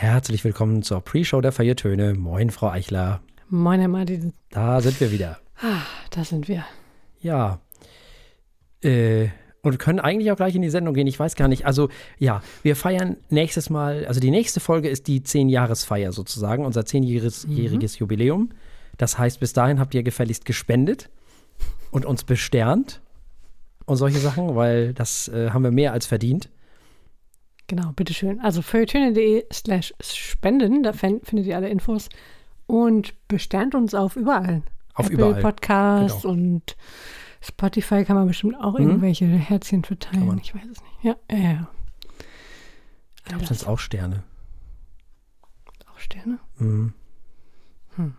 Herzlich willkommen zur Pre-Show der Feiertöne. Moin, Frau Eichler. Moin, Herr Martin. Da sind wir wieder. Ah, da sind wir. Ja. Äh, und können eigentlich auch gleich in die Sendung gehen. Ich weiß gar nicht. Also, ja, wir feiern nächstes Mal, also die nächste Folge ist die Zehn-Jahres-Feier sozusagen, unser zehnjähriges mhm. Jubiläum. Das heißt, bis dahin habt ihr gefälligst gespendet und uns besternt und solche Sachen, weil das äh, haben wir mehr als verdient. Genau, bitteschön. Also feuilletöne.de slash spenden, da findet ihr alle Infos und besternt uns auf überall. Auf Apple überall. Podcasts genau. und Spotify kann man bestimmt auch mhm. irgendwelche Herzchen verteilen. Ich weiß es nicht. Ja, ja, ja. Ich glaube, das sind auch Sterne. Auch Sterne? Mhm. Hm.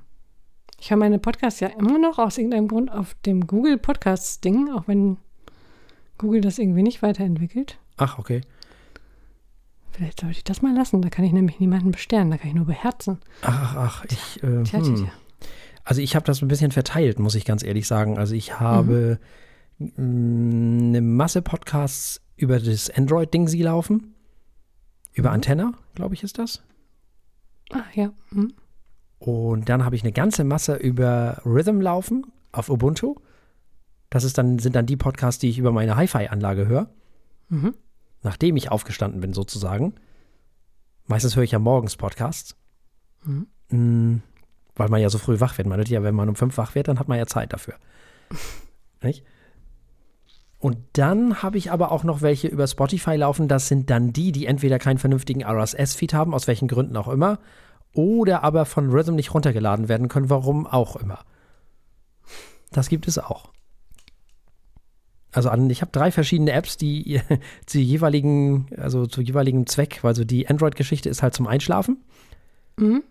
Ich höre meine Podcasts ja immer noch aus irgendeinem Grund auf dem Google Podcasts-Ding, auch wenn Google das irgendwie nicht weiterentwickelt. Ach, okay. Vielleicht sollte ich das mal lassen. Da kann ich nämlich niemanden besternen. Da kann ich nur beherzen. Ach, ach, ich. Äh, tja, hm. tja, Also, ich habe das ein bisschen verteilt, muss ich ganz ehrlich sagen. Also, ich habe mhm. Mm, eine Masse Podcasts über das Android-Ding sie laufen. Über mhm. Antenna, glaube ich, ist das. Ah, ja. Mhm. Und dann habe ich eine ganze Masse über Rhythm laufen auf Ubuntu. Das ist dann, sind dann die Podcasts, die ich über meine Hi-Fi-Anlage höre. Mhm nachdem ich aufgestanden bin, sozusagen. Meistens höre ich ja morgens Podcasts. Mhm. Mm, weil man ja so früh wach wird. Man wird ja, wenn man um fünf wach wird, dann hat man ja Zeit dafür. Nicht? Und dann habe ich aber auch noch welche über Spotify laufen. Das sind dann die, die entweder keinen vernünftigen RSS-Feed haben, aus welchen Gründen auch immer, oder aber von Rhythm nicht runtergeladen werden können, warum auch immer. Das gibt es auch. Also an, ich habe drei verschiedene Apps, die zu jeweiligen, also zu jeweiligen Zweck, also die Android-Geschichte ist halt zum Einschlafen. Mhm.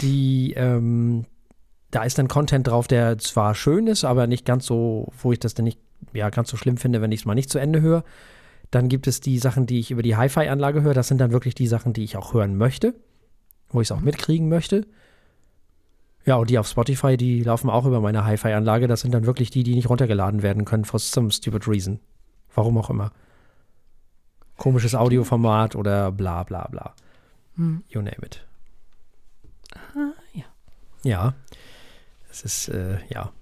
Die, ähm, da ist dann Content drauf, der zwar schön ist, aber nicht ganz so, wo ich das dann nicht, ja, ganz so schlimm finde, wenn ich es mal nicht zu Ende höre. Dann gibt es die Sachen, die ich über die Hi-Fi-Anlage höre. Das sind dann wirklich die Sachen, die ich auch hören möchte, wo ich es auch mhm. mitkriegen möchte. Ja, und die auf Spotify, die laufen auch über meine Hi-Fi-Anlage. Das sind dann wirklich die, die nicht runtergeladen werden können, for some stupid reason. Warum auch immer. Komisches Audioformat oder bla bla bla. Hm. You name it. Ah, ja. Ja. Es ist, äh, ja.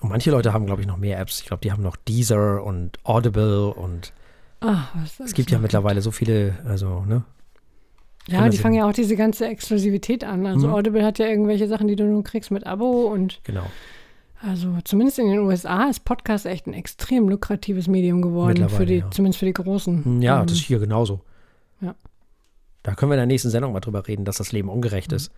Und manche Leute haben, glaube ich, noch mehr Apps. Ich glaube, die haben noch Deezer und Audible und Ach, es gibt ja mittlerweile so viele, also, ne? Ja, die fangen ja auch diese ganze Exklusivität an. Also mhm. Audible hat ja irgendwelche Sachen, die du nur kriegst mit Abo und genau. Also zumindest in den USA ist Podcast echt ein extrem lukratives Medium geworden, für die, ja. zumindest für die Großen. Ja, ähm, das ist hier genauso. Ja. Da können wir in der nächsten Sendung mal drüber reden, dass das Leben ungerecht mhm. ist.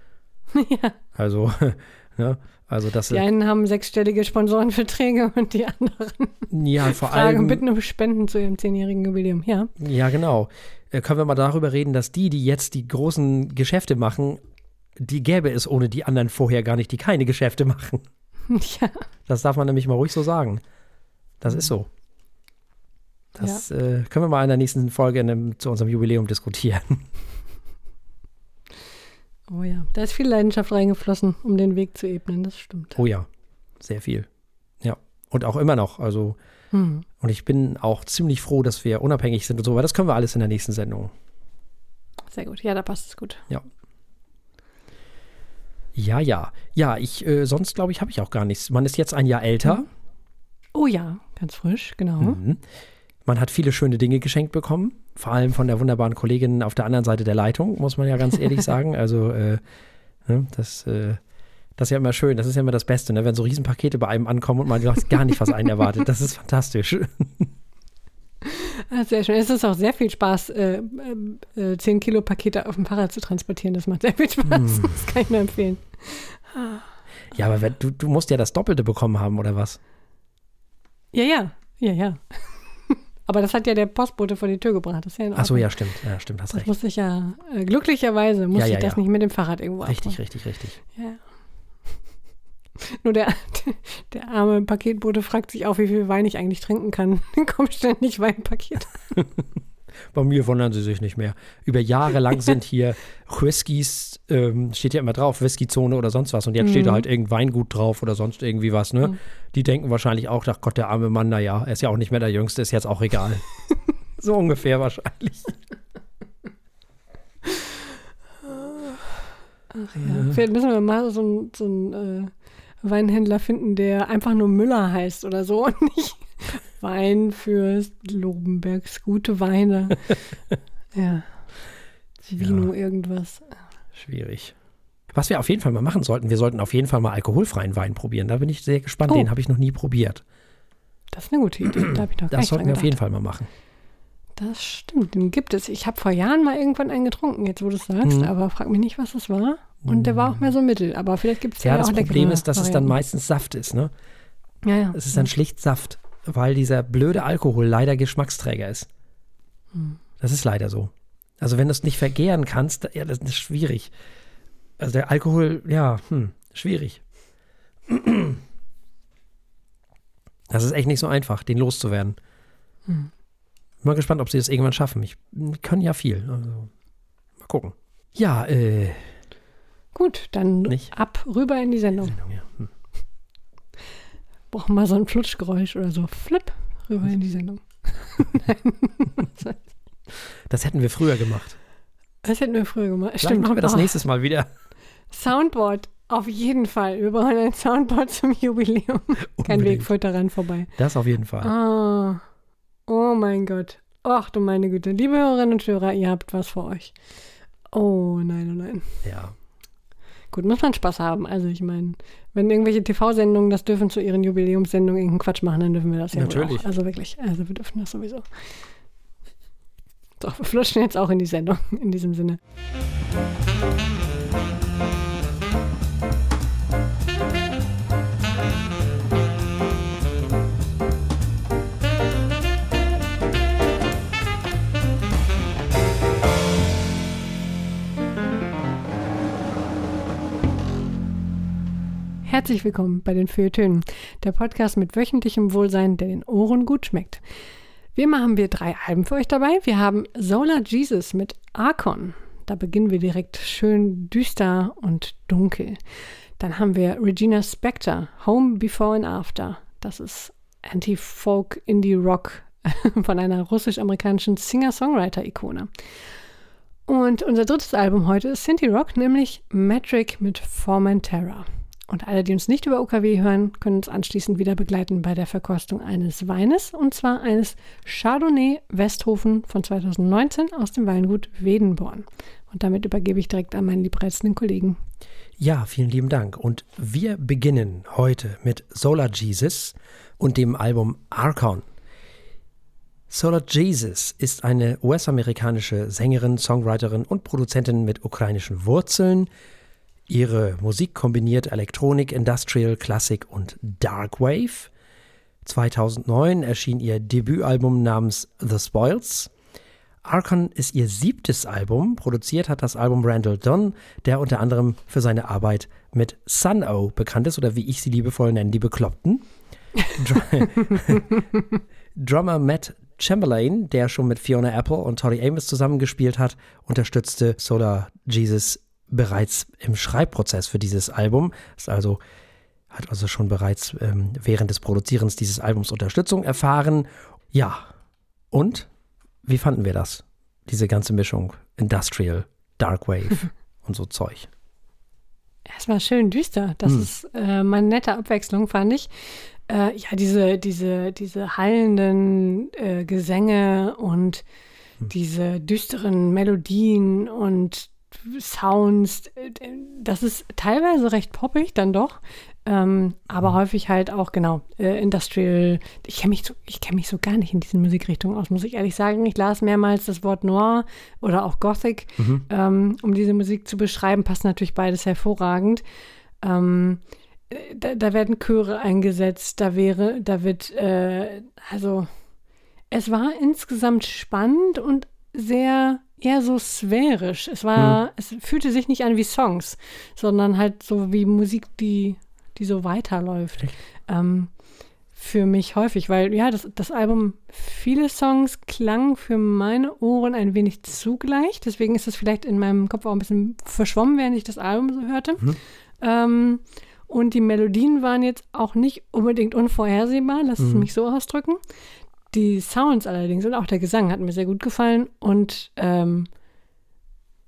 ja. Also, ne? Also das die einen haben sechsstellige Sponsorenverträge und die anderen ja, vor fragen allem, bitten um Spenden zu ihrem zehnjährigen Jubiläum. Ja. Ja, genau. Äh, können wir mal darüber reden, dass die, die jetzt die großen Geschäfte machen, die gäbe es ohne die anderen vorher gar nicht, die keine Geschäfte machen. Ja. Das darf man nämlich mal ruhig so sagen. Das ist so. Das ja. äh, können wir mal in der nächsten Folge in dem, zu unserem Jubiläum diskutieren. Oh ja, da ist viel Leidenschaft reingeflossen, um den Weg zu ebnen, das stimmt. Oh ja, sehr viel. Ja, und auch immer noch. Also, hm. und ich bin auch ziemlich froh, dass wir unabhängig sind und so, aber das können wir alles in der nächsten Sendung. Sehr gut, ja, da passt es gut. Ja. Ja, ja. Ja, ich, äh, sonst glaube ich, habe ich auch gar nichts. Man ist jetzt ein Jahr älter. Mhm. Oh ja, ganz frisch, genau. Mhm. Man hat viele schöne Dinge geschenkt bekommen, vor allem von der wunderbaren Kollegin auf der anderen Seite der Leitung, muss man ja ganz ehrlich sagen. Also, äh, ne, das, äh, das ist ja immer schön, das ist ja immer das Beste, ne? wenn so Riesenpakete bei einem ankommen und man weiß gar nicht, was einen erwartet. Das ist fantastisch. Ah, sehr schön. Es ist auch sehr viel Spaß, äh, äh, 10 Kilo Pakete auf dem Fahrrad zu transportieren. Das macht sehr viel Spaß. Hm. Das kann ich nur empfehlen. Ja, aber du, du musst ja das Doppelte bekommen haben, oder was? Ja, ja. Ja, ja. Aber das hat ja der Postbote vor die Tür gebracht. Das ist ja Ach so, ja, stimmt. Ja, stimmt, hast das recht. musste ich ja, äh, glücklicherweise musste Ja, ja, ich das nicht mit dem Fahrrad irgendwo Richtig, abholen. richtig, richtig. Ja. Nur der, der arme Paketbote fragt sich auch, wie viel Wein ich eigentlich trinken kann. Dann kommt ständig Weinpaket. Bei mir wundern sie sich nicht mehr. Über Jahre lang sind hier Whiskys, ähm, steht ja immer drauf, Whiskyzone oder sonst was. Und jetzt steht da Mhm. halt irgendein Weingut drauf oder sonst irgendwie was, ne? Mhm. Die denken wahrscheinlich auch, ach Gott, der arme Mann, naja, er ist ja auch nicht mehr der Jüngste, ist jetzt auch egal. so ungefähr wahrscheinlich. Ach ja. Vielleicht müssen wir mal so einen so einen, äh, Weinhändler finden, der einfach nur Müller heißt oder so und nicht Wein für Lobenbergs gute Weine. ja. Vino irgendwas. Schwierig. Was wir auf jeden Fall mal machen sollten, wir sollten auf jeden Fall mal alkoholfreien Wein probieren. Da bin ich sehr gespannt. Oh. Den habe ich noch nie probiert. Das ist eine gute Idee. Da habe ich noch Das sollten wir auf jeden gedacht. Fall mal machen. Das stimmt, den gibt es. Ich habe vor Jahren mal irgendwann einen getrunken, jetzt wo du es sagst, Mhm. aber frag mich nicht, was das war. Und der war auch mehr so mittel, aber vielleicht gibt es Ja, ja, das auch Problem ist, dass es dann Varianten. meistens Saft ist. Ne? Ja, ja. Es ist dann schlicht Saft, weil dieser blöde Alkohol leider Geschmacksträger ist. Hm. Das ist leider so. Also wenn du es nicht vergären kannst, ja, das ist schwierig. Also der Alkohol, ja, hm, schwierig. Das ist echt nicht so einfach, den loszuwerden. Hm. Bin mal gespannt, ob sie das irgendwann schaffen. Ich können ja viel. Also, mal gucken. Ja, äh, Gut, dann Nicht? ab rüber in die Sendung. Sendung, ja. Hm. Brauchen wir mal so ein Flutschgeräusch oder so. Flip, rüber in die Sendung. Das hätten wir früher gemacht. Das hätten wir früher gemacht. Vielleicht Stimmt. machen wir das Oh, nächstes Mal wieder. Soundboard, auf jeden Fall. Wir brauchen ein Soundboard zum Jubiläum. Kein Weg führt daran vorbei. Das auf jeden Fall. Ah, oh mein Gott. Ach du meine Güte. Liebe Hörerinnen und Hörer, ihr habt was vor euch. Oh nein, oh nein. Ja. Gut, muss man Spaß haben. Also ich meine, wenn irgendwelche TV-Sendungen das dürfen zu ihren Jubiläumssendungen irgendeinen Quatsch machen, dann dürfen wir das ja Natürlich. auch. Also wirklich, also wir dürfen das sowieso. So, wir flutschen jetzt auch in die Sendung, in diesem Sinne. Herzlich willkommen bei den Feuilletönen, der Podcast mit wöchentlichem Wohlsein, der den Ohren gut schmeckt. Wie immer haben wir drei Alben für euch dabei. Wir haben Solar Jesus mit Archon. Da beginnen wir direkt schön düster und dunkel. Dann haben wir Regina Spektor, Home Before and After. Das ist Anti-Folk Indie Rock von einer russisch-amerikanischen Singer-Songwriter-Ikone. Und unser drittes Album heute ist Sinti Rock, nämlich Metric mit Formentera. Und alle, die uns nicht über OKW hören, können uns anschließend wieder begleiten bei der Verkostung eines Weines, und zwar eines Chardonnay Westhofen von 2019 aus dem Weingut Wedenborn. Und damit übergebe ich direkt an meinen liebreizenden Kollegen. Ja, vielen lieben Dank. Und wir beginnen heute mit Solar Jesus und dem Album Archon. Solar Jesus ist eine US-amerikanische Sängerin, Songwriterin und Produzentin mit ukrainischen Wurzeln. Ihre Musik kombiniert Elektronik, Industrial, Klassik und Dark Wave. 2009 erschien ihr Debütalbum namens The Spoils. Archon ist ihr siebtes Album. Produziert hat das Album Randall Dunn, der unter anderem für seine Arbeit mit Sun-O bekannt ist oder wie ich sie liebevoll nenne, die Bekloppten. Dr Drummer Matt Chamberlain, der schon mit Fiona Apple und Tori Amos zusammengespielt hat, unterstützte Solar Jesus bereits im Schreibprozess für dieses Album. Ist also hat also schon bereits ähm, während des Produzierens dieses Albums Unterstützung erfahren. Ja, und wie fanden wir das? Diese ganze Mischung Industrial, Dark Wave und so Zeug. Es war schön düster. Das Hm. ist äh, mal eine nette Abwechslung, fand ich. Äh, ja, diese, diese, diese hallenden äh, Gesänge und Hm. diese düsteren Melodien und Sounds, äh, das ist teilweise recht poppig dann doch, ähm, aber Hm. häufig halt auch, genau, äh, Industrial. Ich kenne mich, so, ich kenn mich so gar nicht in diesen Musikrichtungen aus, muss ich ehrlich sagen. Ich las mehrmals das Wort Noir oder auch Gothic, ähm, um diese Musik zu beschreiben. Passt natürlich beides hervorragend. Ähm, äh, da, da werden Chöre eingesetzt, da wäre, da wird, äh, also es war insgesamt spannend und sehr eher so sphärisch. Es war, es fühlte sich nicht an wie Songs, sondern halt so wie Musik, die, die so weiterläuft. Ähm, für mich häufig, weil ja, das, das Album, viele Songs klangen für meine Ohren ein wenig zugleich. Deswegen ist es vielleicht in meinem Kopf auch ein bisschen verschwommen, während ich das Album so hörte. Ähm, und die Melodien waren jetzt auch nicht unbedingt unvorhersehbar, lass es mich so ausdrücken. Die Sounds allerdings und auch der Gesang hat mir sehr gut gefallen und ähm,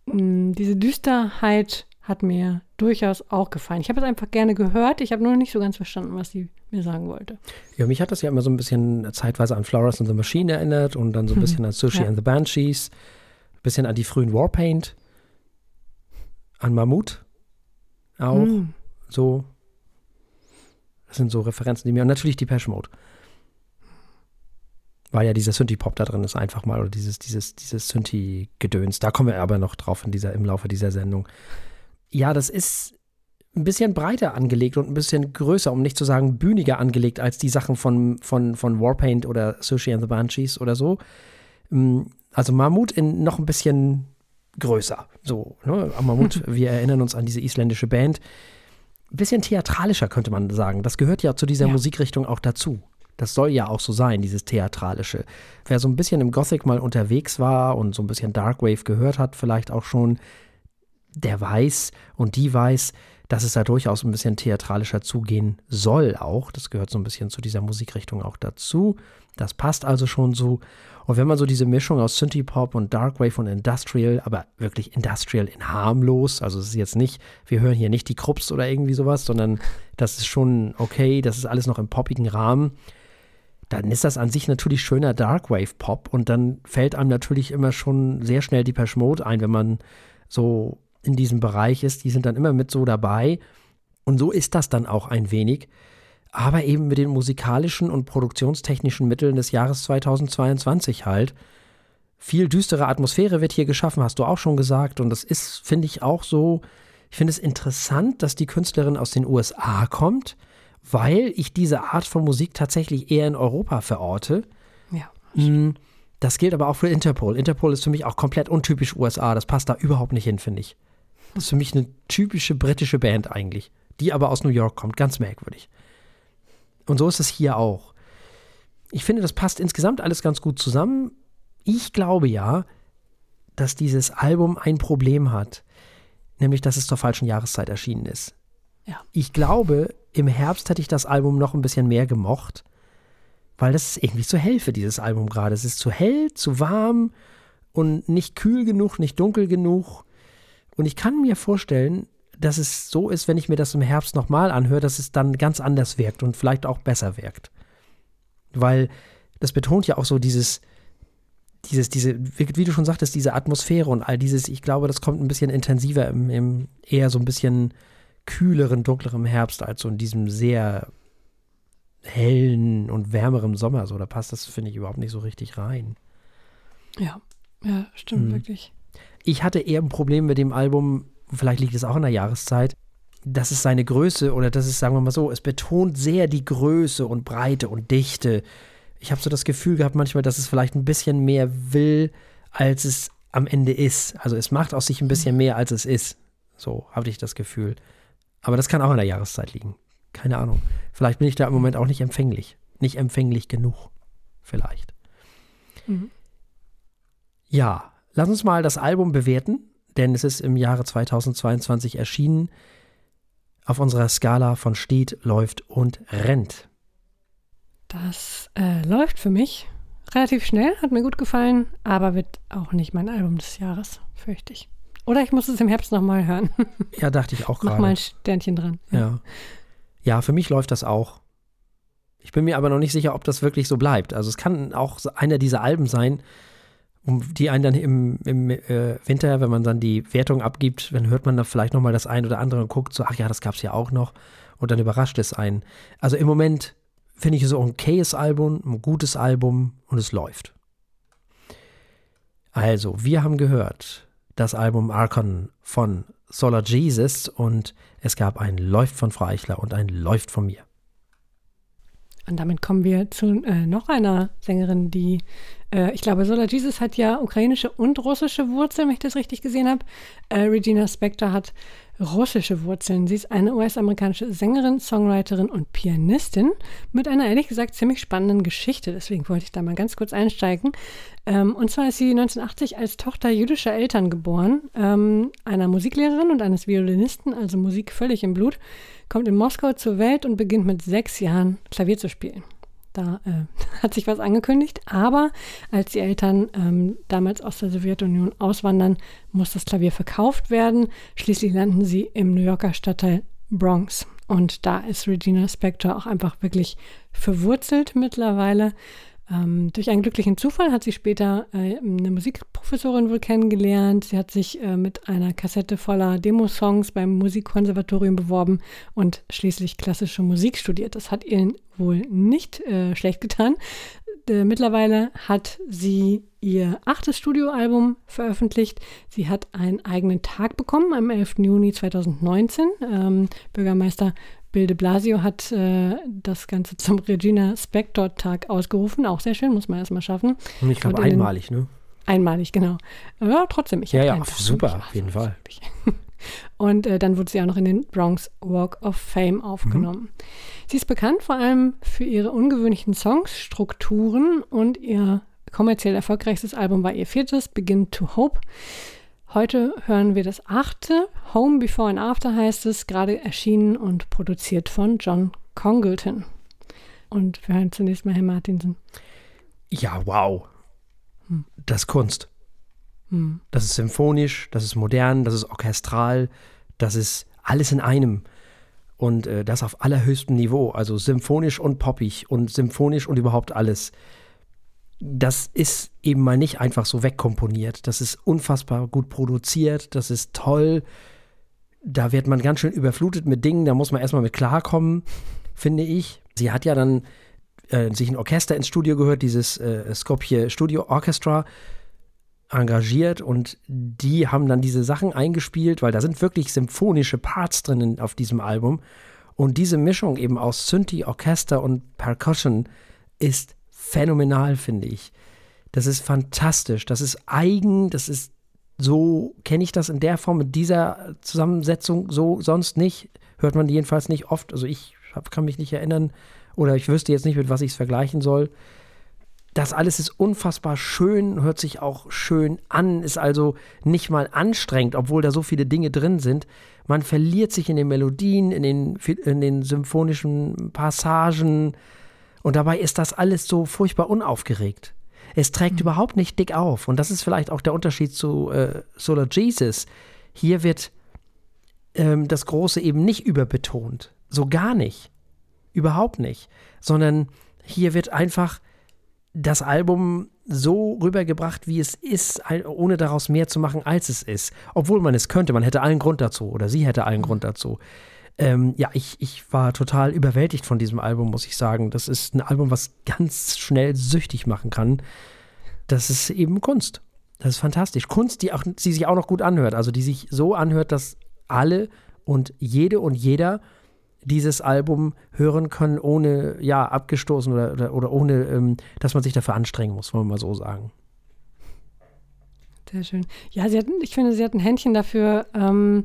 diese Düsterheit hat mir durchaus auch gefallen. Ich habe es einfach gerne gehört. Ich habe nur nicht so ganz verstanden, was sie mir sagen wollte. Ja, mich hat das ja immer so ein bisschen zeitweise an Flowers and the Machine erinnert und dann so ein bisschen an Sushi ja. and the Banshees, ein bisschen an die frühen Warpaint, an Mammut auch. Mhm. So. Das sind so Referenzen, die mir. Und natürlich die Pesh Mode. Weil ja dieser Synthie-Pop da drin ist, einfach mal. Oder dieses, dieses, dieses Synthie-Gedöns. Da kommen wir aber noch drauf in dieser, im Laufe dieser Sendung ja, das ist ein bisschen breiter angelegt und ein bisschen größer, um nicht zu sagen bühniger angelegt als die Sachen von, von, von Warpaint oder Sushi and the Banshees oder so. Mm, also Mammut in noch ein bisschen größer. So, ne? Mammut, wir erinnern uns an diese isländische Band. Ein bisschen theatralischer, könnte man sagen. Das gehört ja zu dieser ja. Musikrichtung auch dazu. Das soll ja auch so sein, dieses Theatralische. Wer so ein bisschen im Gothic mal unterwegs war und so ein bisschen Darkwave gehört hat, vielleicht auch schon, der weiß und die weiß, dass es da durchaus ein bisschen theatralischer zugehen soll auch. Das gehört so ein bisschen zu dieser Musikrichtung auch dazu. Das passt also schon so. Und wenn man so diese Mischung aus Synthie-Pop und Darkwave und Industrial, aber wirklich Industrial in harmlos, also es ist jetzt nicht, wir hören hier nicht die Krups oder irgendwie sowas, sondern das ist schon okay, das ist alles noch im poppigen Rahmen, dann ist das an sich natürlich schöner Darkwave-Pop und dann fällt einem natürlich immer schon sehr schnell die Mode ein, wenn man so in diesem Bereich ist, die sind dann immer mit so dabei. Und so ist das dann auch ein wenig. Aber eben mit den musikalischen und produktionstechnischen Mitteln des Jahres 2022 halt. Viel düstere Atmosphäre wird hier geschaffen, hast du auch schon gesagt. Und das ist, finde ich, auch so. Ich finde es interessant, dass die Künstlerin aus den USA kommt, weil ich diese Art von Musik tatsächlich eher in Europa verorte. Ja. Hm, das gilt aber auch für Interpol. Interpol ist für mich auch komplett untypisch USA. Das passt da überhaupt nicht hin, finde ich. Das ist für mich eine typische britische Band eigentlich, die aber aus New York kommt. Ganz merkwürdig. Und so ist es hier auch. Ich finde, das passt insgesamt alles ganz gut zusammen. Ich glaube ja, dass dieses Album ein Problem hat, nämlich dass es zur falschen Jahreszeit erschienen ist. Ja. Ich glaube, im Herbst hätte ich das Album noch ein bisschen mehr gemocht, weil das ist irgendwie zu hell für dieses Album gerade. Es ist zu hell, zu warm und nicht kühl genug, nicht dunkel genug. Und ich kann mir vorstellen, dass es so ist, wenn ich mir das im Herbst nochmal anhöre, dass es dann ganz anders wirkt und vielleicht auch besser wirkt. Weil das betont ja auch so dieses, dieses, diese, wie du schon sagtest, diese Atmosphäre und all dieses, ich glaube, das kommt ein bisschen intensiver im, im eher so ein bisschen kühleren, dunkleren Herbst als so in diesem sehr hellen und wärmeren Sommer. So, da passt das, finde ich, überhaupt nicht so richtig rein. Ja, ja, stimmt hm. wirklich. Ich hatte eher ein Problem mit dem Album, vielleicht liegt es auch an der Jahreszeit, dass es seine Größe oder das ist, sagen wir mal so, es betont sehr die Größe und Breite und Dichte. Ich habe so das Gefühl gehabt manchmal, dass es vielleicht ein bisschen mehr will, als es am Ende ist. Also es macht aus sich ein bisschen mehr, als es ist. So habe ich das Gefühl. Aber das kann auch an der Jahreszeit liegen. Keine Ahnung. Vielleicht bin ich da im Moment auch nicht empfänglich. Nicht empfänglich genug. Vielleicht. Mhm. Ja, Lass uns mal das Album bewerten, denn es ist im Jahre 2022 erschienen auf unserer Skala von steht, läuft und rennt. Das äh, läuft für mich relativ schnell, hat mir gut gefallen, aber wird auch nicht mein Album des Jahres, fürchte ich. Oder ich muss es im Herbst nochmal hören. Ja, dachte ich auch gerade. Nochmal ein Sternchen dran. Ja. ja. Für mich läuft das auch. Ich bin mir aber noch nicht sicher, ob das wirklich so bleibt. Also es kann auch einer dieser Alben sein, um die einen dann im, im äh, Winter, wenn man dann die Wertung abgibt, dann hört man da vielleicht nochmal das ein oder andere und guckt so, ach ja, das gab es ja auch noch. Und dann überrascht es einen. Also im Moment finde ich es so ein okayes Album, ein gutes Album und es läuft. Also, wir haben gehört das Album Archon von Solar Jesus und es gab ein Läuft von Frau Eichler und ein Läuft von mir. Und damit kommen wir zu äh, noch einer Sängerin, die, äh, ich glaube, Solar Jesus hat ja ukrainische und russische Wurzeln, wenn ich das richtig gesehen habe. Äh, Regina Spector hat russische Wurzeln. Sie ist eine US-amerikanische Sängerin, Songwriterin und Pianistin mit einer ehrlich gesagt ziemlich spannenden Geschichte. Deswegen wollte ich da mal ganz kurz einsteigen. Ähm, und zwar ist sie 1980 als Tochter jüdischer Eltern geboren, ähm, einer Musiklehrerin und eines Violinisten, also Musik völlig im Blut, kommt in Moskau zur Welt und beginnt mit sechs Jahren Klavier zu spielen. Da äh, hat sich was angekündigt. Aber als die Eltern ähm, damals aus der Sowjetunion auswandern, muss das Klavier verkauft werden. Schließlich landen sie im New Yorker Stadtteil Bronx. Und da ist Regina Spector auch einfach wirklich verwurzelt mittlerweile. Ähm, durch einen glücklichen Zufall hat sie später äh, eine Musikprofessorin wohl kennengelernt. Sie hat sich äh, mit einer Kassette voller Demosongs beim Musikkonservatorium beworben und schließlich klassische Musik studiert. Das hat ihr wohl nicht äh, schlecht getan. Äh, mittlerweile hat sie ihr achtes Studioalbum veröffentlicht. Sie hat einen eigenen Tag bekommen am 11. Juni 2019. Ähm, Bürgermeister Bill de Blasio hat äh, das Ganze zum Regina Spector-Tag ausgerufen. Auch sehr schön, muss man erstmal schaffen. Und ich glaube einmalig, ne? Einmalig, genau. Ja, trotzdem. Ich ja, ja, super, auf jeden Fall. Und äh, dann wurde sie auch noch in den Bronx Walk of Fame aufgenommen. Mhm. Sie ist bekannt vor allem für ihre ungewöhnlichen Songs, Strukturen und ihr kommerziell erfolgreichstes Album war ihr viertes, Begin to Hope. Heute hören wir das achte. Home Before and After heißt es, gerade erschienen und produziert von John Congleton. Und wir hören zunächst mal Herr Martinsen. Ja, wow. Hm. Das ist Kunst. Hm. Das ist symphonisch, das ist modern, das ist orchestral, das ist alles in einem. Und äh, das auf allerhöchstem Niveau. Also symphonisch und poppig und symphonisch und überhaupt alles das ist eben mal nicht einfach so wegkomponiert. Das ist unfassbar gut produziert, das ist toll. Da wird man ganz schön überflutet mit Dingen, da muss man erstmal mit klarkommen, finde ich. Sie hat ja dann äh, sich ein Orchester ins Studio gehört, dieses äh, Skopje Studio Orchestra engagiert und die haben dann diese Sachen eingespielt, weil da sind wirklich symphonische Parts drin auf diesem Album. Und diese Mischung eben aus Synthi, Orchester und Percussion ist phänomenal, finde ich. Das ist fantastisch. Das ist eigen. Das ist so, kenne ich das in der Form, mit dieser Zusammensetzung so sonst nicht. Hört man jedenfalls nicht oft. Also ich hab, kann mich nicht erinnern oder ich wüsste jetzt nicht, mit was ich es vergleichen soll. Das alles ist unfassbar schön, hört sich auch schön an, ist also nicht mal anstrengend, obwohl da so viele Dinge drin sind. Man verliert sich in den Melodien, in den, in den symphonischen Passagen. Und dabei ist das alles so furchtbar unaufgeregt. Es trägt mhm. überhaupt nicht dick auf. Und das ist vielleicht auch der Unterschied zu äh, Solar Jesus. Hier wird ähm, das Große eben nicht überbetont. So gar nicht. Überhaupt nicht. Sondern hier wird einfach das Album so rübergebracht, wie es ist, ohne daraus mehr zu machen, als es ist. Obwohl man es könnte. Man hätte allen Grund dazu. Oder sie hätte allen mhm. Grund dazu. Ähm, ja, ich, ich war total überwältigt von diesem Album, muss ich sagen. Das ist ein Album, was ganz schnell süchtig machen kann. Das ist eben Kunst. Das ist fantastisch. Kunst, die, auch, die sich auch noch gut anhört. Also die sich so anhört, dass alle und jede und jeder dieses Album hören können, ohne, ja, abgestoßen oder, oder, oder ohne, ähm, dass man sich dafür anstrengen muss, wollen wir mal so sagen. Sehr schön. Ja, sie hat, ich finde, sie hat ein Händchen dafür, ähm,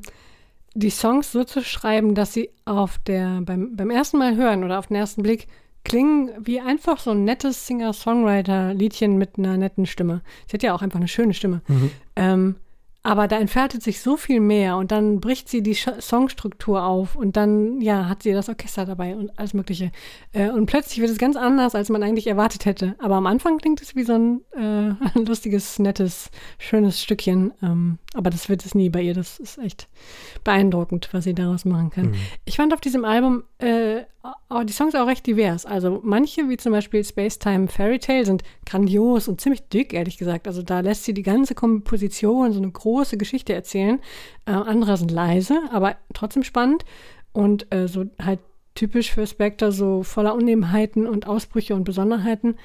die Songs so zu schreiben, dass sie auf der, beim, beim ersten Mal hören oder auf den ersten Blick klingen wie einfach so ein nettes Singer-Songwriter-Liedchen mit einer netten Stimme. Sie hat ja auch einfach eine schöne Stimme. Mhm. Ähm, aber da entfaltet sich so viel mehr und dann bricht sie die Songstruktur auf und dann, ja, hat sie das Orchester dabei und alles Mögliche. Äh, und plötzlich wird es ganz anders, als man eigentlich erwartet hätte. Aber am Anfang klingt es wie so ein äh, lustiges, nettes, schönes Stückchen. Ähm, aber das wird es nie bei ihr. Das ist echt beeindruckend, was sie daraus machen kann. Mhm. Ich fand auf diesem Album äh, die Songs auch recht divers. Also manche, wie zum Beispiel Spacetime Fairy Tale, sind grandios und ziemlich dick, ehrlich gesagt. Also da lässt sie die ganze Komposition so eine große Geschichte erzählen. Äh, andere sind leise, aber trotzdem spannend. Und äh, so halt typisch für Spectre, so voller Unebenheiten und Ausbrüche und Besonderheiten.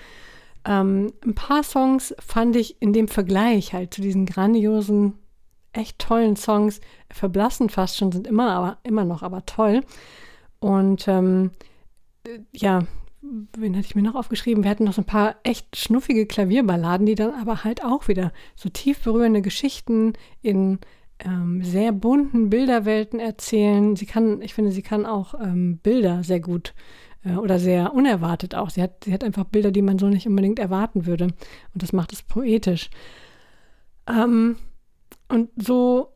Ähm, ein paar Songs fand ich in dem Vergleich halt zu diesen grandiosen echt tollen Songs verblassen fast schon, sind immer, aber, immer noch aber toll. Und ähm, ja, wen hatte ich mir noch aufgeschrieben? Wir hatten noch so ein paar echt schnuffige Klavierballaden, die dann aber halt auch wieder so tief berührende Geschichten in ähm, sehr bunten Bilderwelten erzählen. Sie kann, ich finde, sie kann auch ähm, Bilder sehr gut äh, oder sehr unerwartet auch. Sie hat, sie hat einfach Bilder, die man so nicht unbedingt erwarten würde. Und das macht es poetisch. Ähm, und so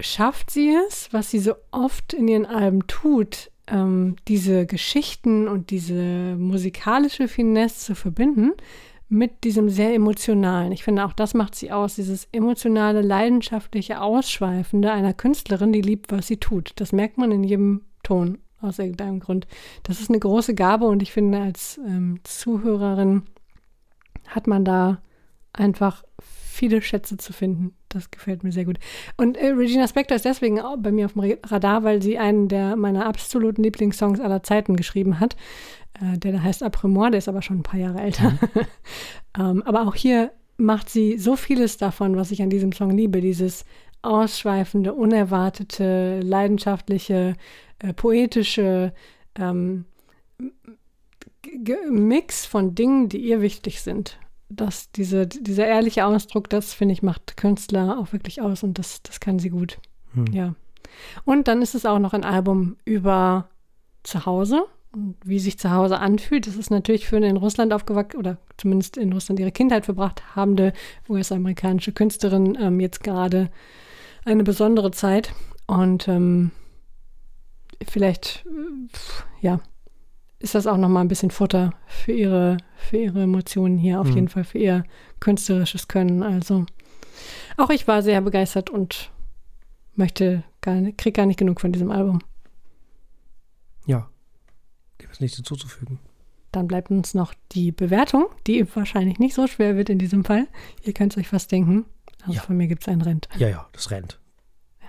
schafft sie es, was sie so oft in ihren Alben tut, ähm, diese Geschichten und diese musikalische Finesse zu verbinden mit diesem sehr emotionalen. Ich finde, auch das macht sie aus, dieses emotionale, leidenschaftliche, ausschweifende einer Künstlerin, die liebt, was sie tut. Das merkt man in jedem Ton aus irgendeinem Grund. Das ist eine große Gabe und ich finde, als ähm, Zuhörerin hat man da einfach viele Schätze zu finden. Das gefällt mir sehr gut. Und äh, Regina Spektor ist deswegen auch bei mir auf dem Radar, weil sie einen der meiner absoluten Lieblingssongs aller Zeiten geschrieben hat. Äh, der da heißt Après der ist aber schon ein paar Jahre älter. Mhm. ähm, aber auch hier macht sie so vieles davon, was ich an diesem Song liebe. Dieses ausschweifende, unerwartete, leidenschaftliche, äh, poetische ähm, Mix von Dingen, die ihr wichtig sind das, diese, dieser ehrliche Ausdruck, das finde ich, macht Künstler auch wirklich aus und das, das kann sie gut. Hm. Ja. Und dann ist es auch noch ein Album über Zuhause und wie sich zu Hause anfühlt. Das ist natürlich für eine in Russland aufgewachsen oder zumindest in Russland ihre Kindheit verbracht habende US-amerikanische Künstlerin ähm, jetzt gerade eine besondere Zeit. Und ähm, vielleicht, äh, ja, ist das auch nochmal ein bisschen Futter für ihre, für ihre Emotionen hier, auf mhm. jeden Fall für ihr künstlerisches Können. Also auch ich war sehr begeistert und möchte gar nicht, krieg gar nicht genug von diesem Album. Ja, dem ist nichts hinzuzufügen. Dann bleibt uns noch die Bewertung, die wahrscheinlich nicht so schwer wird in diesem Fall. Ihr könnt es euch fast denken. Also ja. von mir gibt es ein Rent. Ja, ja, das rennt. Ja,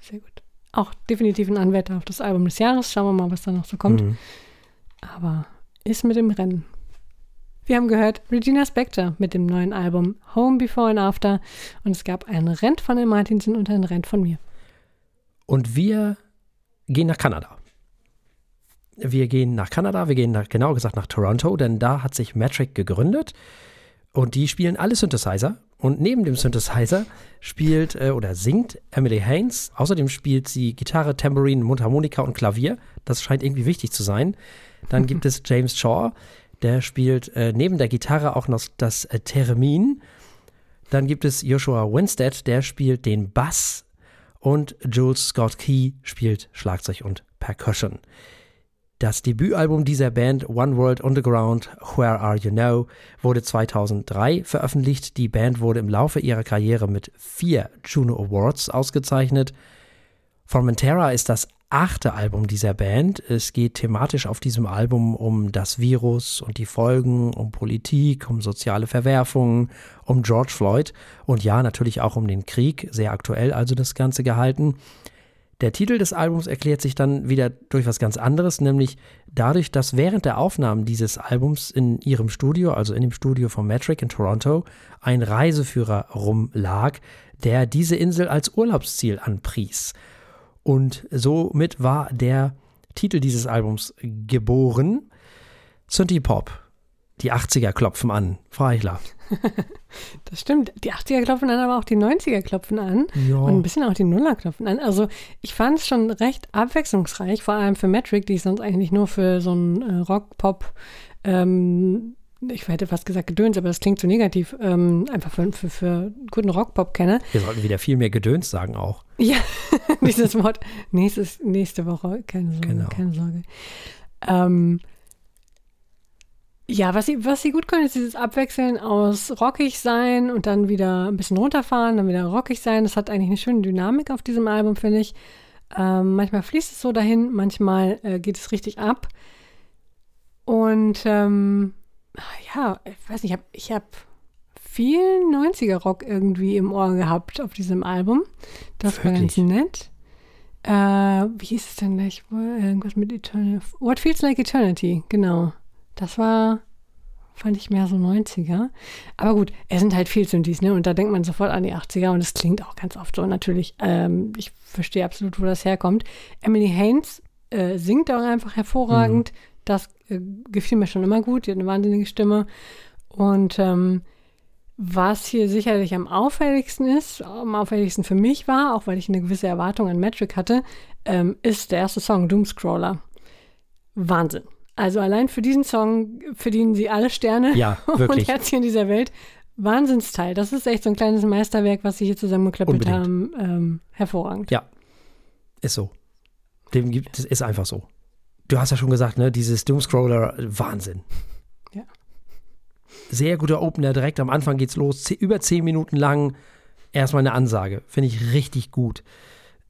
sehr gut. Auch definitiv ein Anwärter auf das Album des Jahres. Schauen wir mal, was da noch so kommt. Mhm aber ist mit im Rennen. Wir haben gehört Regina Spektor mit dem neuen Album Home Before and After und es gab einen Rent von El Martinsen und einen Rent von mir. Und wir gehen nach Kanada. Wir gehen nach Kanada, wir gehen nach, genauer gesagt nach Toronto, denn da hat sich Metric gegründet und die spielen alle Synthesizer. Und neben dem Synthesizer spielt äh, oder singt Emily Haynes. Außerdem spielt sie Gitarre, Tambourine, Mundharmonika und Klavier. Das scheint irgendwie wichtig zu sein. Dann gibt es James Shaw, der spielt äh, neben der Gitarre auch noch das äh, Theremin. Dann gibt es Joshua Winstead, der spielt den Bass. Und Jules Scott Key spielt Schlagzeug und Percussion. Das Debütalbum dieser Band One World Underground, Where Are You Now, wurde 2003 veröffentlicht. Die Band wurde im Laufe ihrer Karriere mit vier Juno Awards ausgezeichnet. Formentera ist das achte Album dieser Band. Es geht thematisch auf diesem Album um das Virus und die Folgen, um Politik, um soziale Verwerfungen, um George Floyd und ja, natürlich auch um den Krieg, sehr aktuell also das Ganze gehalten. Der Titel des Albums erklärt sich dann wieder durch was ganz anderes, nämlich dadurch, dass während der Aufnahmen dieses Albums in ihrem Studio, also in dem Studio von Metric in Toronto, ein Reiseführer rumlag, der diese Insel als Urlaubsziel anpries. Und somit war der Titel dieses Albums geboren. Synthie Pop. Die 80er klopfen an. Frau Eichler. das stimmt. Die 80er klopfen an, aber auch die 90er klopfen an. Ja. Und ein bisschen auch die Nuller klopfen an. Also ich fand es schon recht abwechslungsreich, vor allem für Metric, die ich sonst eigentlich nur für so einen äh, Rock-Pop ähm, ich hätte fast gesagt Gedöns, aber das klingt zu negativ, ähm, einfach für, für, für guten Rock-Pop kenne. Wir sollten wieder viel mehr Gedöns sagen auch. Ja, dieses Wort. Nächstes, nächste Woche, keine Sorge, genau. keine Sorge. Ähm, ja, was sie, was sie gut können, ist dieses Abwechseln aus rockig sein und dann wieder ein bisschen runterfahren, dann wieder rockig sein. Das hat eigentlich eine schöne Dynamik auf diesem Album, finde ich. Ähm, manchmal fließt es so dahin, manchmal äh, geht es richtig ab. Und ähm, ja, ich weiß nicht, ich habe ich hab viel 90er-Rock irgendwie im Ohr gehabt auf diesem Album. Das Wirklich? war ganz nett. Äh, wie hieß es denn gleich? Irgendwas mit Eternity. What Feels Like Eternity, genau. Das war, fand ich mehr so 90er. Aber gut, es sind halt viel Synthes, ne? Und da denkt man sofort an die 80er und es klingt auch ganz oft so. Natürlich, ähm, ich verstehe absolut, wo das herkommt. Emily Haynes äh, singt auch einfach hervorragend. Mhm. Das äh, gefiel mir schon immer gut. Die hat eine wahnsinnige Stimme. Und ähm, was hier sicherlich am auffälligsten ist, am auffälligsten für mich war, auch weil ich eine gewisse Erwartung an Metric hatte, ähm, ist der erste Song, Doomscroller. Wahnsinn. Also allein für diesen Song verdienen sie alle Sterne ja, und Herzchen dieser Welt. Wahnsinnsteil. Das ist echt so ein kleines Meisterwerk, was sie hier zusammengeklöppelt haben. Ähm, hervorragend. Ja, ist so. Dem gibt, das ist einfach so. Du hast ja schon gesagt, ne, dieses Doomscroller, Wahnsinn. Ja. Sehr guter Opener, direkt am Anfang geht's los, über zehn Minuten lang. Erstmal eine Ansage, finde ich richtig gut.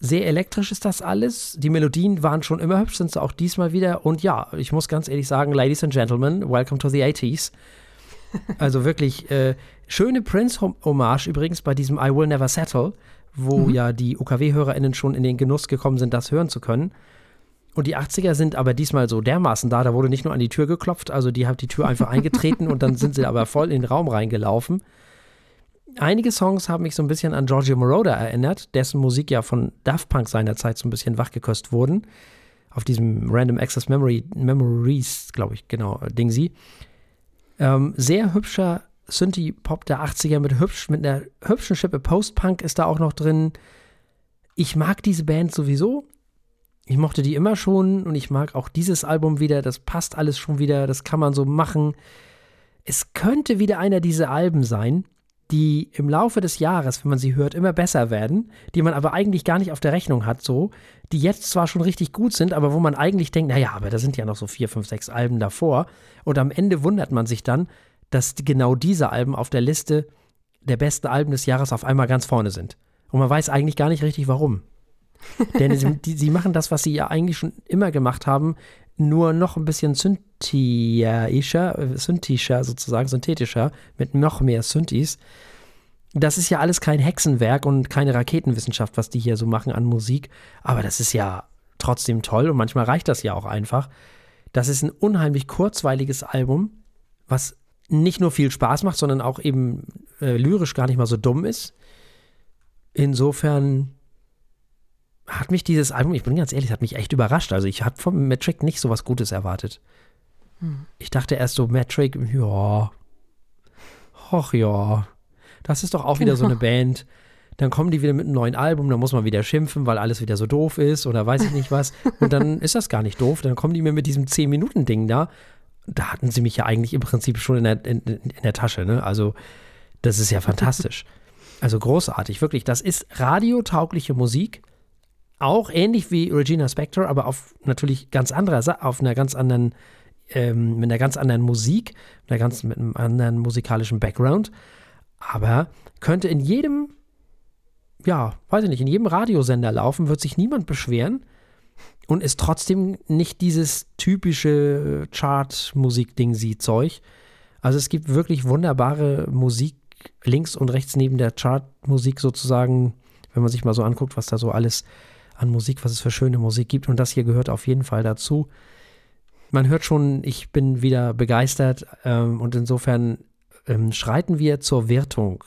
Sehr elektrisch ist das alles. Die Melodien waren schon immer hübsch, sind sie auch diesmal wieder. Und ja, ich muss ganz ehrlich sagen, Ladies and Gentlemen, welcome to the 80s. Also wirklich äh, schöne Prince-Hommage übrigens bei diesem I Will Never Settle, wo ja die UKW-HörerInnen schon in den Genuss gekommen sind, das hören zu können. Und die 80er sind aber diesmal so dermaßen da, da wurde nicht nur an die Tür geklopft, also die hat die Tür einfach eingetreten und dann sind sie aber voll in den Raum reingelaufen. Einige Songs haben mich so ein bisschen an Giorgio Moroder erinnert, dessen Musik ja von Daft Punk seinerzeit so ein bisschen wachgekostet wurden. Auf diesem Random Access Memory, Memories, glaube ich, genau, Ding sie. Ähm, sehr hübscher Synthie-Pop der 80er mit, hübsch, mit einer hübschen Schippe Post-Punk ist da auch noch drin. Ich mag diese Band sowieso. Ich mochte die immer schon und ich mag auch dieses Album wieder. Das passt alles schon wieder. Das kann man so machen. Es könnte wieder einer dieser Alben sein, die im Laufe des Jahres, wenn man sie hört, immer besser werden, die man aber eigentlich gar nicht auf der Rechnung hat, so, die jetzt zwar schon richtig gut sind, aber wo man eigentlich denkt, naja, aber da sind ja noch so vier, fünf, sechs Alben davor. Und am Ende wundert man sich dann, dass genau diese Alben auf der Liste der besten Alben des Jahres auf einmal ganz vorne sind. Und man weiß eigentlich gar nicht richtig, warum. Denn sie, die, sie machen das, was sie ja eigentlich schon immer gemacht haben, nur noch ein bisschen synthischer, äh, sozusagen, synthetischer, mit noch mehr Synthes. Das ist ja alles kein Hexenwerk und keine Raketenwissenschaft, was die hier so machen an Musik. Aber das ist ja trotzdem toll und manchmal reicht das ja auch einfach. Das ist ein unheimlich kurzweiliges Album, was nicht nur viel Spaß macht, sondern auch eben äh, lyrisch gar nicht mal so dumm ist. Insofern hat mich dieses Album, ich bin ganz ehrlich, hat mich echt überrascht. Also ich habe vom Metric nicht so was Gutes erwartet. Ich dachte erst so, Metric, ja, och ja, das ist doch auch wieder so eine Band. Dann kommen die wieder mit einem neuen Album, dann muss man wieder schimpfen, weil alles wieder so doof ist oder weiß ich nicht was. Und dann ist das gar nicht doof. Dann kommen die mir mit diesem 10-Minuten-Ding da. Da hatten sie mich ja eigentlich im Prinzip schon in der, in, in der Tasche. Ne? Also, das ist ja fantastisch. Also großartig, wirklich. Das ist radiotaugliche Musik. Auch ähnlich wie Regina Spektor, aber auf natürlich ganz anderer, auf einer ganz anderen, ähm, mit einer ganz anderen Musik, mit, einer ganz, mit einem anderen musikalischen Background. Aber könnte in jedem, ja, weiß ich nicht, in jedem Radiosender laufen, wird sich niemand beschweren und ist trotzdem nicht dieses typische Chart-Musik-Ding sie Zeug. Also es gibt wirklich wunderbare Musik links und rechts neben der Chart-Musik sozusagen, wenn man sich mal so anguckt, was da so alles an Musik, was es für schöne Musik gibt. Und das hier gehört auf jeden Fall dazu. Man hört schon, ich bin wieder begeistert ähm, und insofern ähm, schreiten wir zur Wertung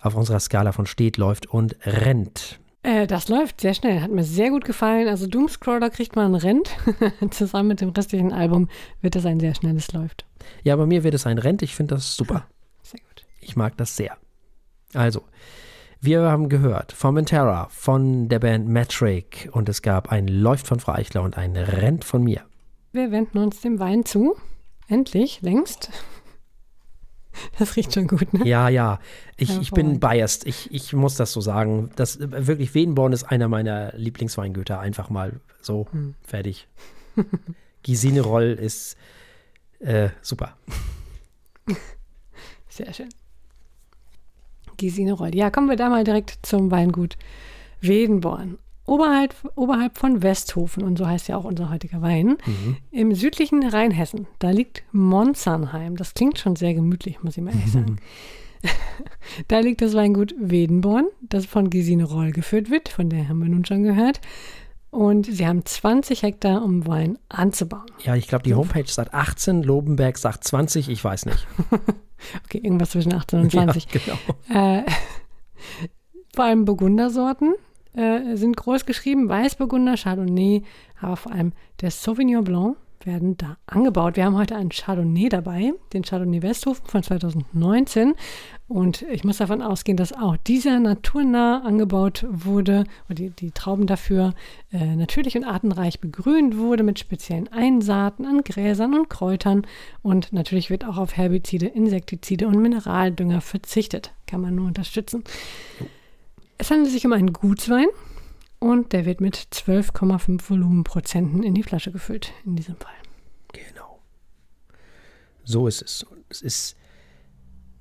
auf unserer Skala von steht, läuft und rennt. Äh, das läuft sehr schnell, hat mir sehr gut gefallen. Also Doomscroller kriegt man Rent. Zusammen mit dem restlichen Album wird das ein sehr schnelles Läuft. Ja, bei mir wird es ein Rennt. Ich finde das super. Sehr gut. Ich mag das sehr. Also, wir haben gehört Formentera von der Band Metric und es gab ein Läuft von Frau Eichler und ein Rennt von mir. Wir wenden uns dem Wein zu. Endlich, längst. Das riecht schon gut, ne? Ja, ja, ich, ich bin biased. Ich, ich muss das so sagen. Das, wirklich, Wedenborn ist einer meiner Lieblingsweingüter. Einfach mal so, Hm. fertig. Gisine Roll ist äh, super. Sehr schön. Gesine Roll. Ja, kommen wir da mal direkt zum Weingut Wedenborn. Oberhalb, oberhalb von Westhofen, und so heißt ja auch unser heutiger Wein, im südlichen Rheinhessen, da liegt Monsernheim. Das klingt schon sehr gemütlich, muss ich mal ehrlich sagen. da liegt das Weingut Wedenborn, das von Gesine Roll geführt wird, von der haben wir nun schon gehört. Und sie haben 20 Hektar, um Wein anzubauen. Ja, ich glaube, die Homepage sagt 18, Lobenberg sagt 20, ich weiß nicht. Okay, irgendwas zwischen 18 und 20. Ja, genau. Äh, vor allem Burgundersorten äh, sind groß geschrieben. Weißburgunder, Chardonnay, aber vor allem der Sauvignon Blanc werden da angebaut. Wir haben heute einen Chardonnay dabei, den Chardonnay Westhofen von 2019. Und ich muss davon ausgehen, dass auch dieser naturnah angebaut wurde und die, die Trauben dafür äh, natürlich und artenreich begrünt wurde mit speziellen Einsaaten an Gräsern und Kräutern. Und natürlich wird auch auf Herbizide, Insektizide und Mineraldünger verzichtet. Kann man nur unterstützen. Es handelt sich um einen Gutswein Und der wird mit 12,5 Volumenprozenten in die Flasche gefüllt, in diesem Fall. Genau. So ist es. Es ist,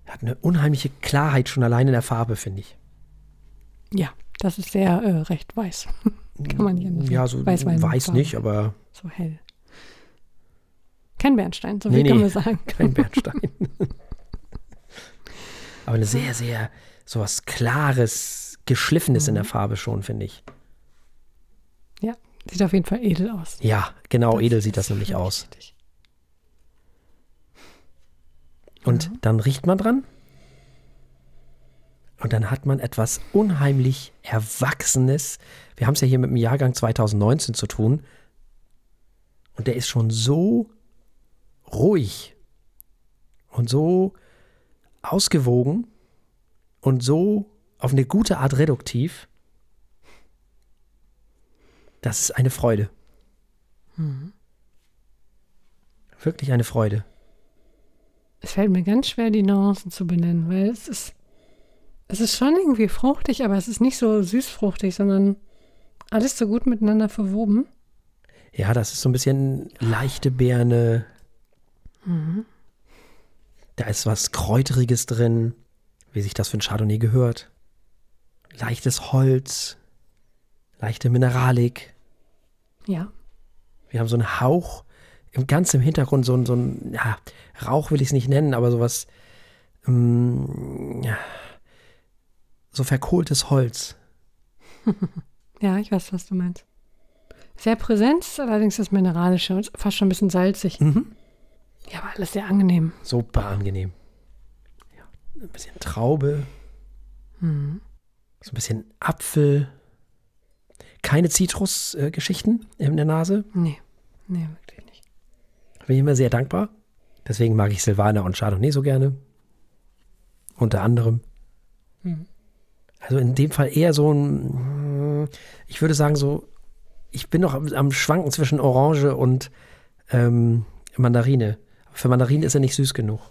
hat eine unheimliche Klarheit schon allein in der Farbe, finde ich. Ja, das ist sehr äh, recht weiß. Kann man nicht anders Ja, so weiß Farbe. nicht, aber So hell. Kein Bernstein, so Nee, viel können nee. wir sagen. kein Bernstein. aber eine sehr, sehr, sowas Klares, Geschliffenes in der Farbe schon, finde ich. Ja, sieht auf jeden Fall edel aus. Ja, genau, Das edel sieht das nämlich aus. richtig. Und dann riecht man dran. Und dann hat man etwas unheimlich Erwachsenes. Wir haben es ja hier mit dem Jahrgang 2019 zu tun. Und der ist schon so ruhig und so ausgewogen und so auf eine gute Art reduktiv. Das ist eine Freude. Wirklich eine Freude. Es fällt mir ganz schwer, die Nuancen zu benennen, weil es ist, es ist schon irgendwie fruchtig, aber es ist nicht so süßfruchtig, sondern alles so gut miteinander verwoben. Ja, das ist so ein bisschen leichte Birne. Da ist was Kräuteriges drin, wie sich das für ein Chardonnay gehört. Leichtes Holz, leichte Mineralik. Ja, Wir haben so einen Hauch, ganz im Hintergrund so ein, so ein ja, Rauch will ich es nicht nennen, aber sowas, ähm, ja, so verkohltes Holz. ja, ich weiß, was du meinst. Sehr präsent, allerdings das Mineralische und fast schon ein bisschen salzig. Mhm. Ja, aber alles sehr angenehm. Super angenehm. Ja, ein bisschen Traube, Mhm. so ein bisschen Apfel. Keine Zitrusgeschichten in der Nase. Nee, nee. Bin ich immer sehr dankbar. Deswegen mag ich Silvaner und Chardonnay so gerne. Unter anderem. Mhm. Also in dem Fall eher so ein, ich würde sagen so, ich bin noch am, am Schwanken zwischen Orange und ähm, Mandarine. Für Mandarine ist er nicht süß genug.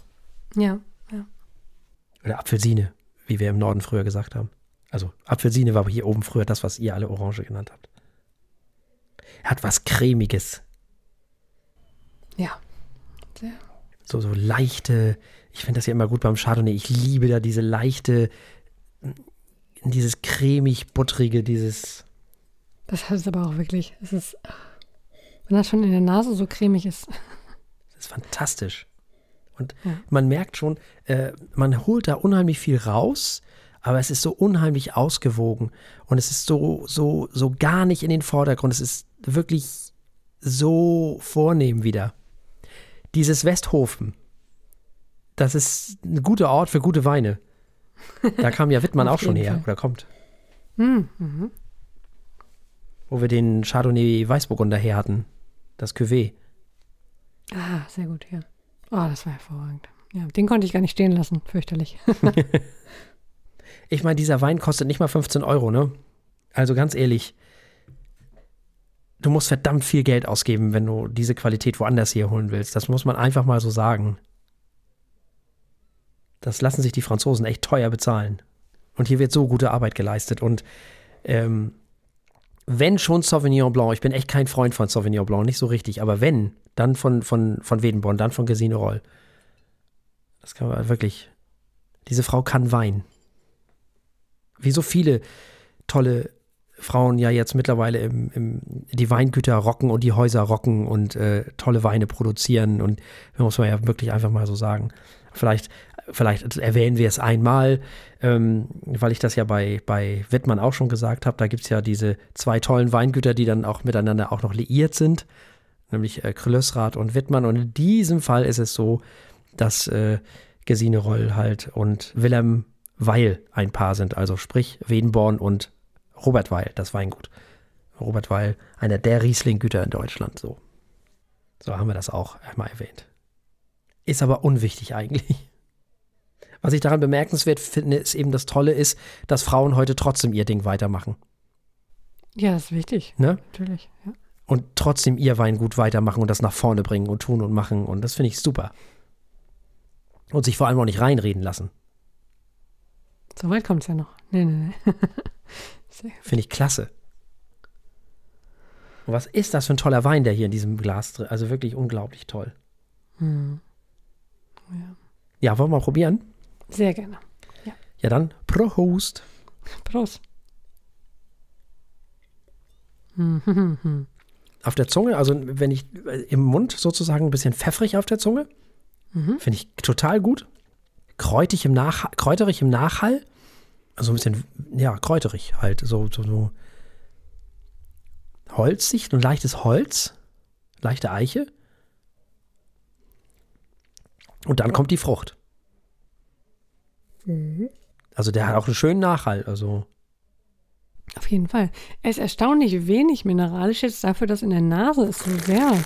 Ja, ja. Oder Apfelsine, wie wir im Norden früher gesagt haben. Also Apfelsine war aber hier oben früher das, was ihr alle Orange genannt habt. Er hat was Cremiges. Ja. Sehr. So, so leichte, ich finde das ja immer gut beim Chardonnay. Ich liebe da diese leichte, dieses cremig-buttrige, dieses, Das hat es aber auch wirklich. Es ist, wenn das schon in der Nase so cremig ist. das ist fantastisch. Und Ja. man merkt schon, äh, man holt da unheimlich viel raus, aber es ist so unheimlich ausgewogen und es ist so, so, so gar nicht in den Vordergrund. Es ist wirklich so vornehm wieder. Dieses Westhofen, das ist ein guter Ort für gute Weine. Da kam ja Wittmann auch schon her, Fall. oder kommt. Hm, mhm. Wo wir den Chardonnay Weißburgunder her hatten. Das Cuvée. Ah, sehr gut, ja. Oh, das war hervorragend. Ja, den konnte ich gar nicht stehen lassen. Fürchterlich. Ich meine, dieser Wein kostet nicht mal 15 Euro, ne? Also ganz ehrlich, du musst verdammt viel Geld ausgeben, wenn du diese Qualität woanders hier holen willst. Das muss man einfach mal so sagen. Das lassen sich die Franzosen echt teuer bezahlen. Und hier wird so gute Arbeit geleistet. Und ähm, wenn schon Sauvignon Blanc, ich bin echt kein Freund von Sauvignon Blanc, nicht so richtig, aber wenn, dann von, von, von Wedenborn, dann von Gesine Roll. Das kann man wirklich. Diese Frau kann Wein. Wie so viele tolle Frauen ja jetzt mittlerweile im, im, die Weingüter rocken und die Häuser rocken und äh, tolle Weine produzieren. Und muss man ja wirklich einfach mal so sagen. Vielleicht, vielleicht erwähnen wir es einmal, ähm, weil ich das ja bei, bei Wittmann auch schon gesagt habe. Da gibt es ja diese zwei tollen Weingüter, die dann auch miteinander auch noch liiert sind, nämlich äh, Kröllösrath und Wittmann. Und in diesem Fall ist es so, dass äh, Gesine Roll halt und Wilhelm Weil ein Paar sind, also sprich Wedenborn und Robert Weil, das Weingut. Robert Weil, einer der Riesling-Güter in Deutschland, so. So haben wir das auch einmal erwähnt. Ist aber unwichtig eigentlich. Was ich daran bemerkenswert finde, ist eben das Tolle ist, dass Frauen heute trotzdem ihr Ding weitermachen. Ja, das ist wichtig. Ne? Natürlich. Ja. Und trotzdem ihr Weingut weitermachen und das nach vorne bringen und tun und machen. Und das finde ich super. Und sich vor allem auch nicht reinreden lassen. So weit kommt es ja noch. Nee, nee, nee. Finde ich klasse. Und was ist das für ein toller Wein, der hier in diesem Glas drin Also wirklich unglaublich toll. Hm. Ja, wollen wir mal probieren? Sehr gerne. Ja, dann Prost. Prost. Hm. Auf der Zunge, also wenn ich äh, im Mund sozusagen ein bisschen pfeffrig auf der Zunge, Mhm. finde ich total gut. Kräutig im Nach kräuterig im Nachhall. Also ein bisschen, ja, kräuterig halt. So, so, so holzig, ein leichtes Holz, leichte Eiche. Und dann kommt die Frucht. Also der hat auch einen schönen Nachhall. Also Auf jeden Fall. Er ist erstaunlich wenig mineralisch jetzt dafür, dass in der Nase es so sehr,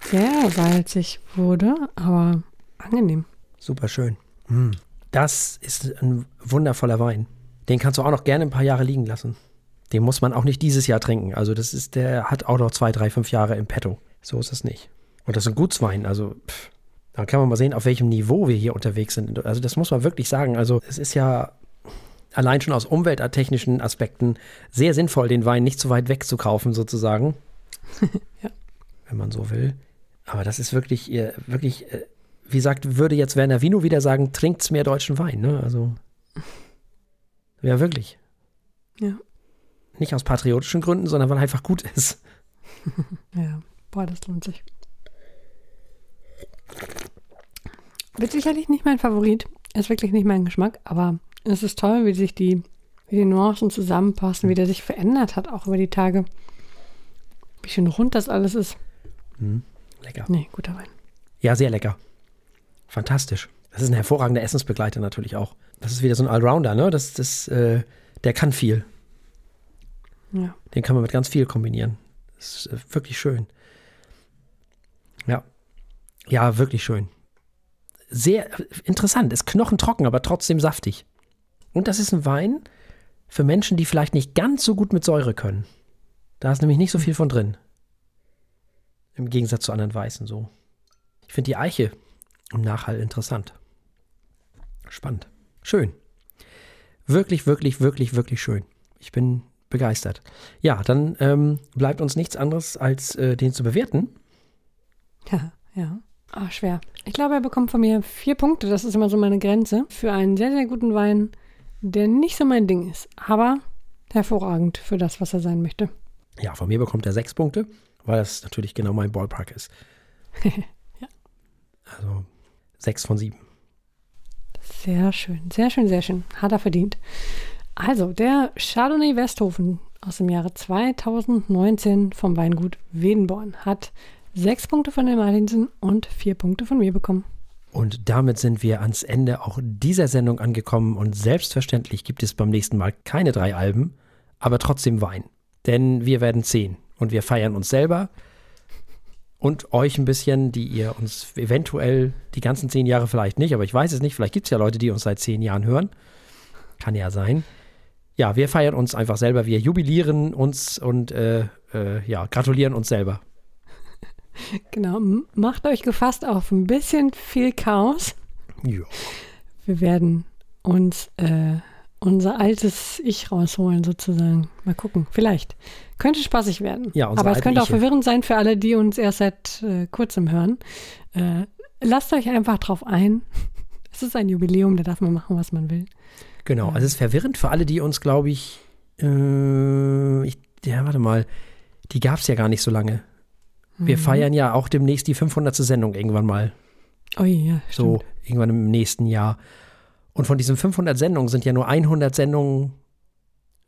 sehr salzig wurde, aber angenehm. super schön. Mm. Das ist ein wundervoller Wein. Den kannst du auch noch gerne ein paar Jahre liegen lassen. Den muss man auch nicht dieses Jahr trinken. Also das ist, der hat auch noch zwei, drei, fünf Jahre im Petto. So ist es nicht. Und das ist ein Gutswein. Also pff, da kann man mal sehen, auf welchem Niveau wir hier unterwegs sind. Also das muss man wirklich sagen. Also es ist ja allein schon aus umwelttechnischen Aspekten sehr sinnvoll, den Wein nicht zu weit weg zu kaufen, sozusagen. Ja. Wenn man so will. Aber das ist wirklich, äh, wirklich, äh, wie sagt, würde jetzt Werner Vino wieder sagen, trinkt's mehr deutschen Wein, ne? Also. Ja, wirklich. Ja. Nicht aus patriotischen Gründen, sondern weil er einfach gut ist. Ja, boah, das lohnt sich. Wird sicherlich nicht mein Favorit. Ist wirklich nicht mein Geschmack, aber es ist toll, wie sich die, wie die Nuancen zusammenpassen, wie der sich verändert hat, auch über die Tage. Wie schön rund das alles ist. Lecker. Nee, guter Wein. Ja, sehr lecker. Fantastisch. Das ist ein hervorragender Essensbegleiter natürlich auch. Das ist wieder so ein Allrounder, ne? Das, das, äh, der kann viel. Ja. Den kann man mit ganz viel kombinieren. Das ist äh, wirklich schön. Ja. Ja, wirklich schön. Sehr äh, interessant. Ist knochentrocken, aber trotzdem saftig. Und das ist ein Wein für Menschen, die vielleicht nicht ganz so gut mit Säure können. Da ist nämlich nicht so viel von drin. Im Gegensatz zu anderen Weißen so. Ich finde die Eiche im Nachhall interessant. Spannend. Schön. Wirklich, wirklich, wirklich, wirklich schön. Ich bin begeistert. Ja, dann ähm, bleibt uns nichts anderes, als äh, den zu bewerten. Ja, ja. Ah, schwer. Ich glaube, er bekommt von mir vier Punkte. Das ist immer so meine Grenze. Für einen sehr, sehr guten Wein, der nicht so mein Ding ist. Aber hervorragend für das, was er sein möchte. Ja, von mir bekommt er sechs Punkte, weil das natürlich genau mein Ballpark ist. Ja. Also sechs von sieben. Sehr schön, sehr schön, sehr schön. Hat er verdient. Also, der Chardonnay Westhofen aus dem Jahre 2019 vom Weingut Wedenborn hat sechs Punkte von den Martinsen und vier Punkte von mir bekommen. Und damit sind wir ans Ende auch dieser Sendung angekommen und selbstverständlich gibt es beim nächsten Mal keine drei Alben, aber trotzdem Wein. Denn wir werden zehn und wir feiern uns selber und euch ein bisschen, die ihr uns eventuell die ganzen zehn Jahre vielleicht nicht, aber ich weiß es nicht, vielleicht gibt es ja Leute, die uns seit zehn Jahren hören. Kann ja sein. Ja, wir feiern uns einfach selber, wir jubilieren uns und äh, äh, ja, gratulieren uns selber. Genau, macht euch gefasst auf ein bisschen viel Chaos. Ja. Wir werden uns äh, unser altes Ich rausholen, sozusagen. Mal gucken, vielleicht. Könnte spaßig werden. Ja, Aber es könnte auch verwirrend sein für alle, die uns erst seit äh, kurzem hören. Äh, lasst euch einfach drauf ein. Es ist ein Jubiläum, da darf man machen, was man will. Genau, also es ist verwirrend für alle, die uns, glaube ich, äh, ich, ja, warte mal, die gab es ja gar nicht so lange. Wir Mhm. feiern ja auch demnächst die 500. Sendung irgendwann mal, Oh ja, so stimmt. irgendwann im nächsten Jahr. Und von diesen 500 Sendungen sind ja nur 100 Sendungen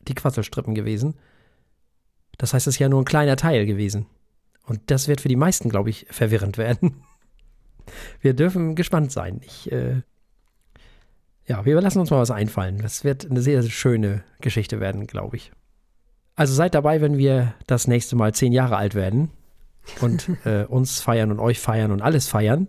die Quasselstrippen gewesen. Das heißt, es ist ja nur ein kleiner Teil gewesen. Und das wird für die meisten, glaube ich, verwirrend werden. Wir dürfen gespannt sein. Ich, äh, ja, wir lassen uns mal was einfallen. Das wird eine sehr schöne Geschichte werden, glaube ich. Also seid dabei, wenn wir das nächste Mal zehn Jahre alt werden und äh, uns feiern und euch feiern und alles feiern.